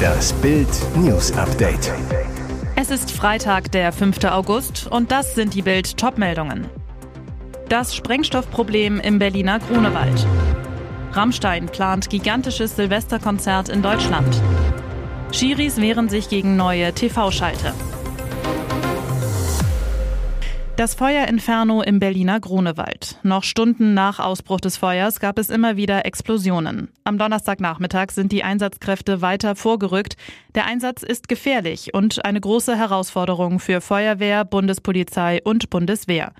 Das Bild News Update. Es ist Freitag, der 5. August und das sind die Bild Topmeldungen. Das Sprengstoffproblem im Berliner Grunewald. Rammstein plant gigantisches Silvesterkonzert in Deutschland. Schiris wehren sich gegen neue TV-Schalte. Das Feuerinferno im Berliner Grunewald. Noch Stunden nach Ausbruch des Feuers gab es immer wieder Explosionen. Am Donnerstagnachmittag sind die Einsatzkräfte weiter vorgerückt. Der Einsatz ist gefährlich und eine große Herausforderung für Feuerwehr, Bundespolizei und Bundeswehr.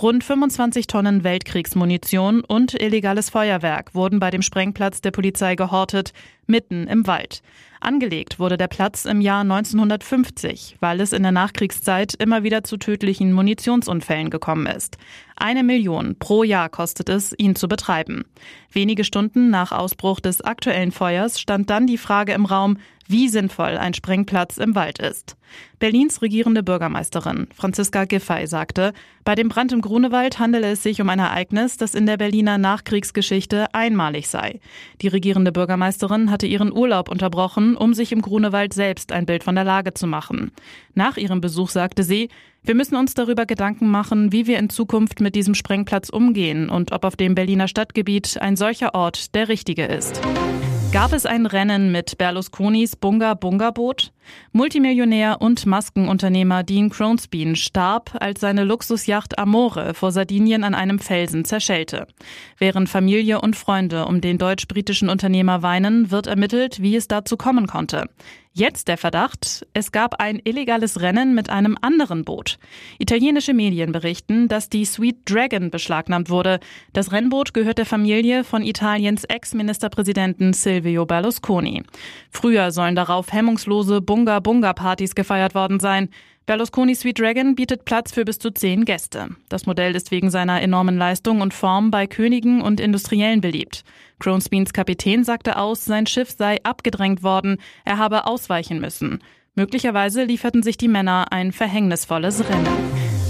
Rund 25 Tonnen Weltkriegsmunition und illegales Feuerwerk wurden bei dem Sprengplatz der Polizei gehortet, mitten im Wald. Angelegt wurde der Platz im Jahr 1950, weil es in der Nachkriegszeit immer wieder zu tödlichen Munitionsunfällen gekommen ist. Eine Million pro Jahr kostet es, ihn zu betreiben. Wenige Stunden nach Ausbruch des aktuellen Feuers stand dann die Frage im Raum, wie sinnvoll ein Sprengplatz im Wald ist. Berlins regierende Bürgermeisterin Franziska Giffey sagte, bei dem Brand im Grunewald handele es sich um ein Ereignis, das in der Berliner Nachkriegsgeschichte einmalig sei. Die regierende Bürgermeisterin hatte ihren Urlaub unterbrochen, um sich im Grunewald selbst ein Bild von der Lage zu machen. Nach ihrem Besuch sagte sie, wir müssen uns darüber Gedanken machen, wie wir in Zukunft mit diesem Sprengplatz umgehen und ob auf dem Berliner Stadtgebiet ein solcher Ort der richtige ist. Gab es ein Rennen mit Berlusconis Bunga-Bunga-Boot? Multimillionär und Maskenunternehmer Dean Cronsbean starb, als seine Luxusjacht Amore vor Sardinien an einem Felsen zerschellte. Während Familie und Freunde um den deutsch-britischen Unternehmer weinen, wird ermittelt, wie es dazu kommen konnte. Jetzt der Verdacht, es gab ein illegales Rennen mit einem anderen Boot. Italienische Medien berichten, dass die Sweet Dragon beschlagnahmt wurde. Das Rennboot gehört der Familie von Italiens Ex-Ministerpräsidenten Silvio Berlusconi. Früher sollen darauf hemmungslose Bunga-Bunga-Partys gefeiert worden sein. Berlusconi Sweet Dragon bietet Platz für bis zu zehn Gäste. Das Modell ist wegen seiner enormen Leistung und Form bei Königen und Industriellen beliebt. Cronsbeans Kapitän sagte aus, sein Schiff sei abgedrängt worden, er habe ausweichen müssen. Möglicherweise lieferten sich die Männer ein verhängnisvolles Rennen.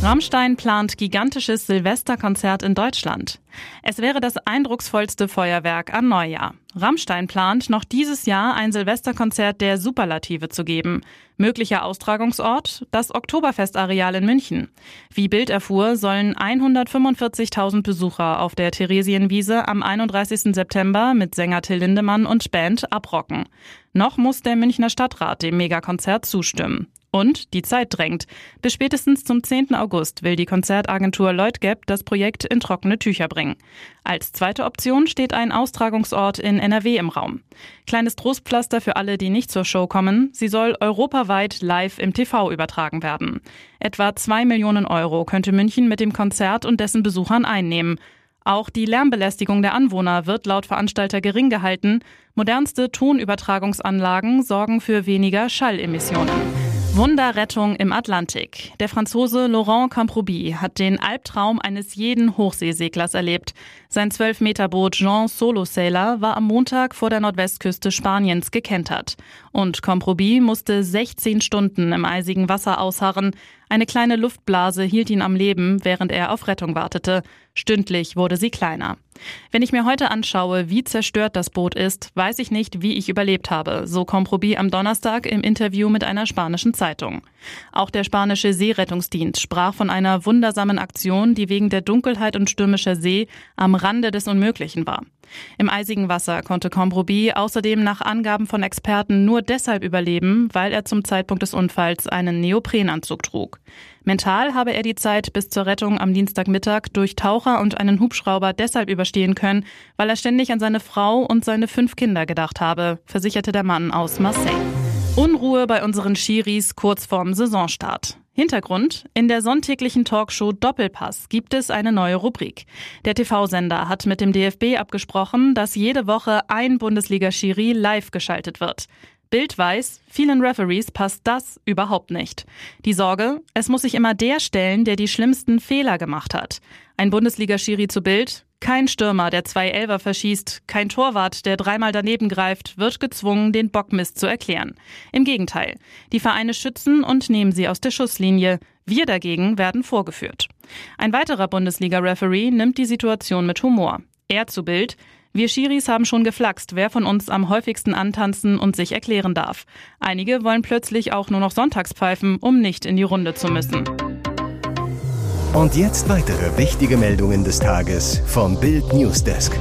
Rammstein plant gigantisches Silvesterkonzert in Deutschland. Es wäre das eindrucksvollste Feuerwerk an Neujahr. Rammstein plant, noch dieses Jahr ein Silvesterkonzert der Superlative zu geben. Möglicher Austragungsort? Das Oktoberfestareal in München. Wie Bild erfuhr, sollen 145.000 Besucher auf der Theresienwiese am 31. September mit Sänger Till Lindemann und Band abrocken. Noch muss der Münchner Stadtrat dem Megakonzert zustimmen. Und die Zeit drängt. Bis spätestens zum 10. August will die Konzertagentur Lloyd Gap das Projekt in trockene Tücher bringen. Als zweite Option steht ein Austragungsort in NRW im Raum. Kleines Trostpflaster für alle, die nicht zur Show kommen. Sie soll europaweit live im TV übertragen werden. Etwa zwei Millionen Euro könnte München mit dem Konzert und dessen Besuchern einnehmen. Auch die Lärmbelästigung der Anwohner wird laut Veranstalter gering gehalten. Modernste Tonübertragungsanlagen sorgen für weniger Schallemissionen. Wunderrettung im Atlantik. Der Franzose Laurent Camprobi hat den Albtraum eines jeden Hochseeseglers erlebt. Sein 12-Meter-Boot Jean Solo Sailor war am Montag vor der Nordwestküste Spaniens gekentert. Und Camprobi musste 16 Stunden im eisigen Wasser ausharren. Eine kleine Luftblase hielt ihn am Leben, während er auf Rettung wartete. Stündlich wurde sie kleiner. Wenn ich mir heute anschaue, wie zerstört das Boot ist, weiß ich nicht, wie ich überlebt habe, so Comprobi am Donnerstag im Interview mit einer spanischen Zeitung. Auch der spanische Seerettungsdienst sprach von einer wundersamen Aktion, die wegen der Dunkelheit und stürmischer See am Rande des Unmöglichen war. Im eisigen Wasser konnte Comprobi außerdem nach Angaben von Experten nur deshalb überleben, weil er zum Zeitpunkt des Unfalls einen Neoprenanzug trug. Mental habe er die Zeit bis zur Rettung am Dienstagmittag durch Taucher und einen Hubschrauber deshalb überstehen können, weil er ständig an seine Frau und seine fünf Kinder gedacht habe, versicherte der Mann aus Marseille. Unruhe bei unseren Schiris kurz vorm Saisonstart. Hintergrund: In der sonntäglichen Talkshow Doppelpass gibt es eine neue Rubrik. Der TV-Sender hat mit dem DFB abgesprochen, dass jede Woche ein Bundesliga-Schiri live geschaltet wird. Bild weiß, vielen Referees passt das überhaupt nicht. Die Sorge, es muss sich immer der stellen, der die schlimmsten Fehler gemacht hat. Ein Bundesliga-Schiri zu Bild, kein Stürmer, der zwei Elfer verschießt, kein Torwart, der dreimal daneben greift, wird gezwungen, den Bockmist zu erklären. Im Gegenteil, die Vereine schützen und nehmen sie aus der Schusslinie. Wir dagegen werden vorgeführt. Ein weiterer Bundesliga-Referee nimmt die Situation mit Humor. Er zu Bild, Wir Schiris haben schon geflaxt, wer von uns am häufigsten antanzen und sich erklären darf. Einige wollen plötzlich auch nur noch sonntags pfeifen, um nicht in die Runde zu müssen. Und jetzt weitere wichtige Meldungen des Tages vom Bild Newsdesk.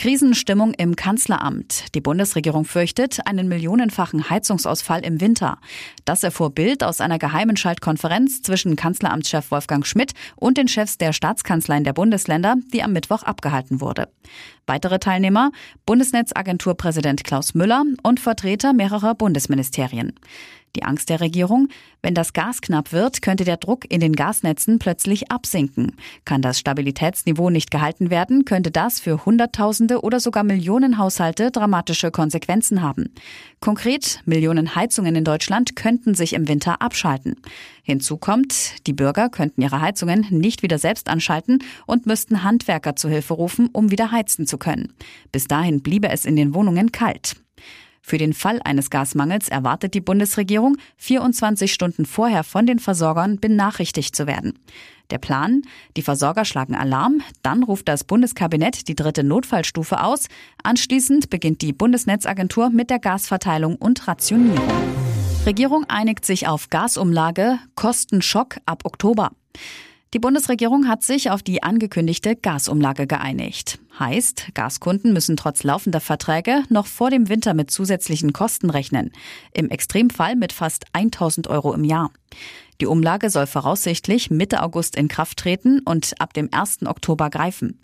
Krisenstimmung im Kanzleramt. Die Bundesregierung fürchtet einen millionenfachen Heizungsausfall im Winter. Das erfuhr Bild aus einer geheimen Schaltkonferenz zwischen Kanzleramtschef Wolfgang Schmidt und den Chefs der Staatskanzleien der Bundesländer, die am Mittwoch abgehalten wurde. Weitere Teilnehmer Bundesnetzagenturpräsident Klaus Müller und Vertreter mehrerer Bundesministerien. Die Angst der Regierung, wenn das Gas knapp wird, könnte der Druck in den Gasnetzen plötzlich absinken. Kann das Stabilitätsniveau nicht gehalten werden, könnte das für Hunderttausende oder sogar Millionen Haushalte dramatische Konsequenzen haben. Konkret, Millionen Heizungen in Deutschland könnten sich im Winter abschalten. Hinzu kommt, die Bürger könnten ihre Heizungen nicht wieder selbst anschalten und müssten Handwerker zu Hilfe rufen, um wieder heizen zu können. Bis dahin bliebe es in den Wohnungen kalt. Für den Fall eines Gasmangels erwartet die Bundesregierung, 24 Stunden vorher von den Versorgern benachrichtigt zu werden. Der Plan? Die Versorger schlagen Alarm, dann ruft das Bundeskabinett die dritte Notfallstufe aus, anschließend beginnt die Bundesnetzagentur mit der Gasverteilung und Rationierung. Regierung einigt sich auf Gasumlage, Kostenschock ab Oktober. Die Bundesregierung hat sich auf die angekündigte Gasumlage geeinigt. Heißt, Gaskunden müssen trotz laufender Verträge noch vor dem Winter mit zusätzlichen Kosten rechnen. Im Extremfall mit fast 1000 Euro im Jahr. Die Umlage soll voraussichtlich Mitte August in Kraft treten und ab dem 1. Oktober greifen.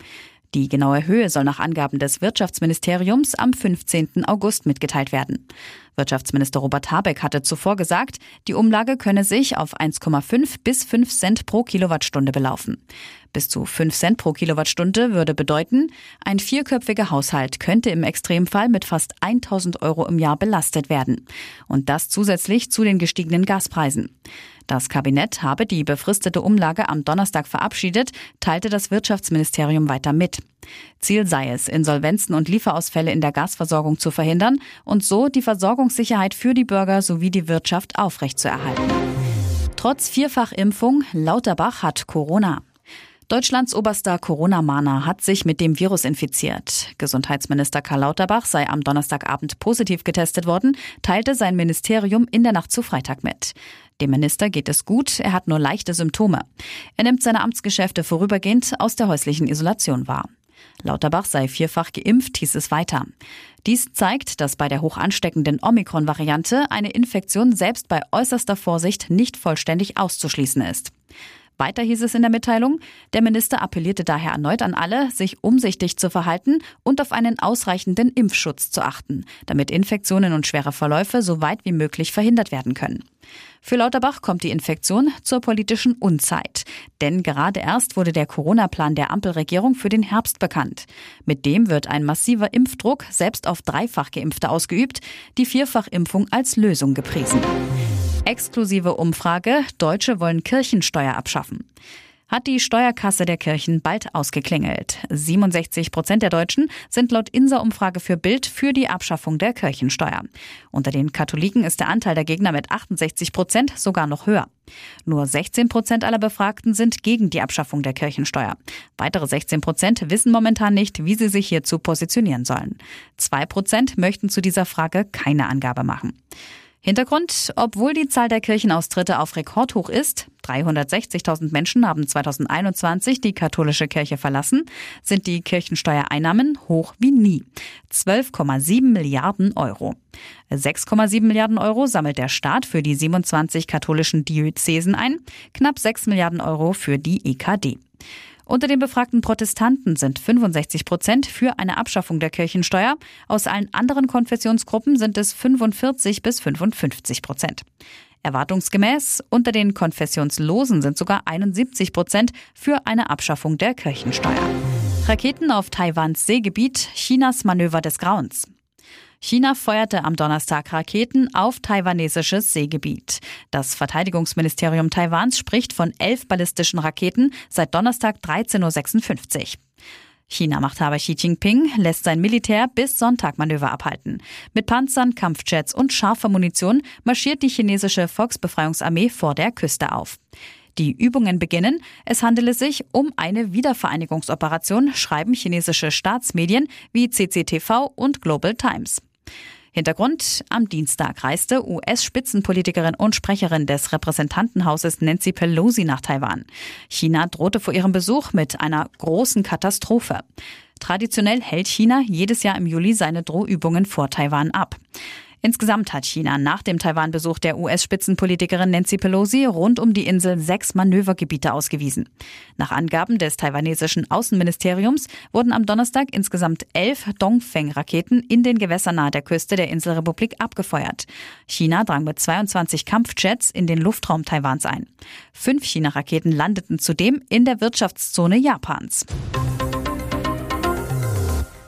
Die genaue Höhe soll nach Angaben des Wirtschaftsministeriums am 15. August mitgeteilt werden. Wirtschaftsminister Robert Habeck hatte zuvor gesagt, die Umlage könne sich auf 1,5 bis 5 Cent pro Kilowattstunde belaufen. Bis zu 5 Cent pro Kilowattstunde würde bedeuten, ein vierköpfiger Haushalt könnte im Extremfall mit fast 1000 Euro im Jahr belastet werden. Und das zusätzlich zu den gestiegenen Gaspreisen. Das Kabinett habe die befristete Umlage am Donnerstag verabschiedet, teilte das Wirtschaftsministerium weiter mit. Ziel sei es, Insolvenzen und Lieferausfälle in der Gasversorgung zu verhindern und so die Versorgungssicherheit für die Bürger sowie die Wirtschaft aufrechtzuerhalten. Trotz Vierfachimpfung, Lauterbach hat Corona. Deutschlands oberster Corona-Mahner hat sich mit dem Virus infiziert. Gesundheitsminister Karl Lauterbach sei am Donnerstagabend positiv getestet worden, teilte sein Ministerium in der Nacht zu Freitag mit. Dem Minister geht es gut, er hat nur leichte Symptome. Er nimmt seine Amtsgeschäfte vorübergehend aus der häuslichen Isolation wahr. Lauterbach sei vierfach geimpft, hieß es weiter. Dies zeigt, dass bei der hoch ansteckenden Omikron-Variante eine Infektion selbst bei äußerster Vorsicht nicht vollständig auszuschließen ist. Weiter hieß es in der Mitteilung, der Minister appellierte daher erneut an alle, sich umsichtig zu verhalten und auf einen ausreichenden Impfschutz zu achten, damit Infektionen und schwere Verläufe so weit wie möglich verhindert werden können. Für Lauterbach kommt die Infektion zur politischen Unzeit. Denn gerade erst wurde der Corona-Plan der Ampelregierung für den Herbst bekannt. Mit dem wird ein massiver Impfdruck selbst auf dreifach Geimpfte ausgeübt, die Vierfachimpfung als Lösung gepriesen. Exklusive Umfrage, Deutsche wollen Kirchensteuer abschaffen. Hat die Steuerkasse der Kirchen bald ausgeklingelt. 67 Prozent der Deutschen sind laut INSA-Umfrage für Bild für die Abschaffung der Kirchensteuer. Unter den Katholiken ist der Anteil der Gegner mit 68 Prozent sogar noch höher. Nur 16 Prozent aller Befragten sind gegen die Abschaffung der Kirchensteuer. Weitere 16 Prozent wissen momentan nicht, wie sie sich hierzu positionieren sollen. Zwei Prozent möchten zu dieser Frage keine Angabe machen. Hintergrund, obwohl die Zahl der Kirchenaustritte auf Rekordhoch ist, 360.000 Menschen haben 2021 die katholische Kirche verlassen, sind die Kirchensteuereinnahmen hoch wie nie. 12,7 Milliarden Euro. 6,7 Milliarden Euro sammelt der Staat für die 27 katholischen Diözesen ein, knapp 6 Milliarden Euro für die EKD. Unter den befragten Protestanten sind 65 Prozent für eine Abschaffung der Kirchensteuer. Aus allen anderen Konfessionsgruppen sind es 45 bis 55 Prozent. Erwartungsgemäß unter den Konfessionslosen sind sogar 71 Prozent für eine Abschaffung der Kirchensteuer. Raketen auf Taiwans Seegebiet, Chinas Manöver des Grauens. China feuerte am Donnerstag Raketen auf taiwanesisches Seegebiet. Das Verteidigungsministerium Taiwans spricht von elf ballistischen Raketen seit Donnerstag 13.56 Uhr. China-Machthaber Xi Jinping lässt sein Militär bis Sonntag Manöver abhalten. Mit Panzern, Kampfjets und scharfer Munition marschiert die chinesische Volksbefreiungsarmee vor der Küste auf. Die Übungen beginnen. Es handele sich um eine Wiedervereinigungsoperation, schreiben chinesische Staatsmedien wie CCTV und Global Times. Hintergrund, am Dienstag reiste US-Spitzenpolitikerin und Sprecherin des Repräsentantenhauses Nancy Pelosi nach Taiwan. China drohte vor ihrem Besuch mit einer großen Katastrophe. Traditionell hält China jedes Jahr im Juli seine Drohübungen vor Taiwan ab. Insgesamt hat China nach dem Taiwan-Besuch der US-Spitzenpolitikerin Nancy Pelosi rund um die Insel sechs Manövergebiete ausgewiesen. Nach Angaben des taiwanesischen Außenministeriums wurden am Donnerstag insgesamt elf Dongfeng-Raketen in den Gewässern nahe der Küste der Inselrepublik abgefeuert. China drang mit 22 Kampfjets in den Luftraum Taiwans ein. Fünf China-Raketen landeten zudem in der Wirtschaftszone Japans.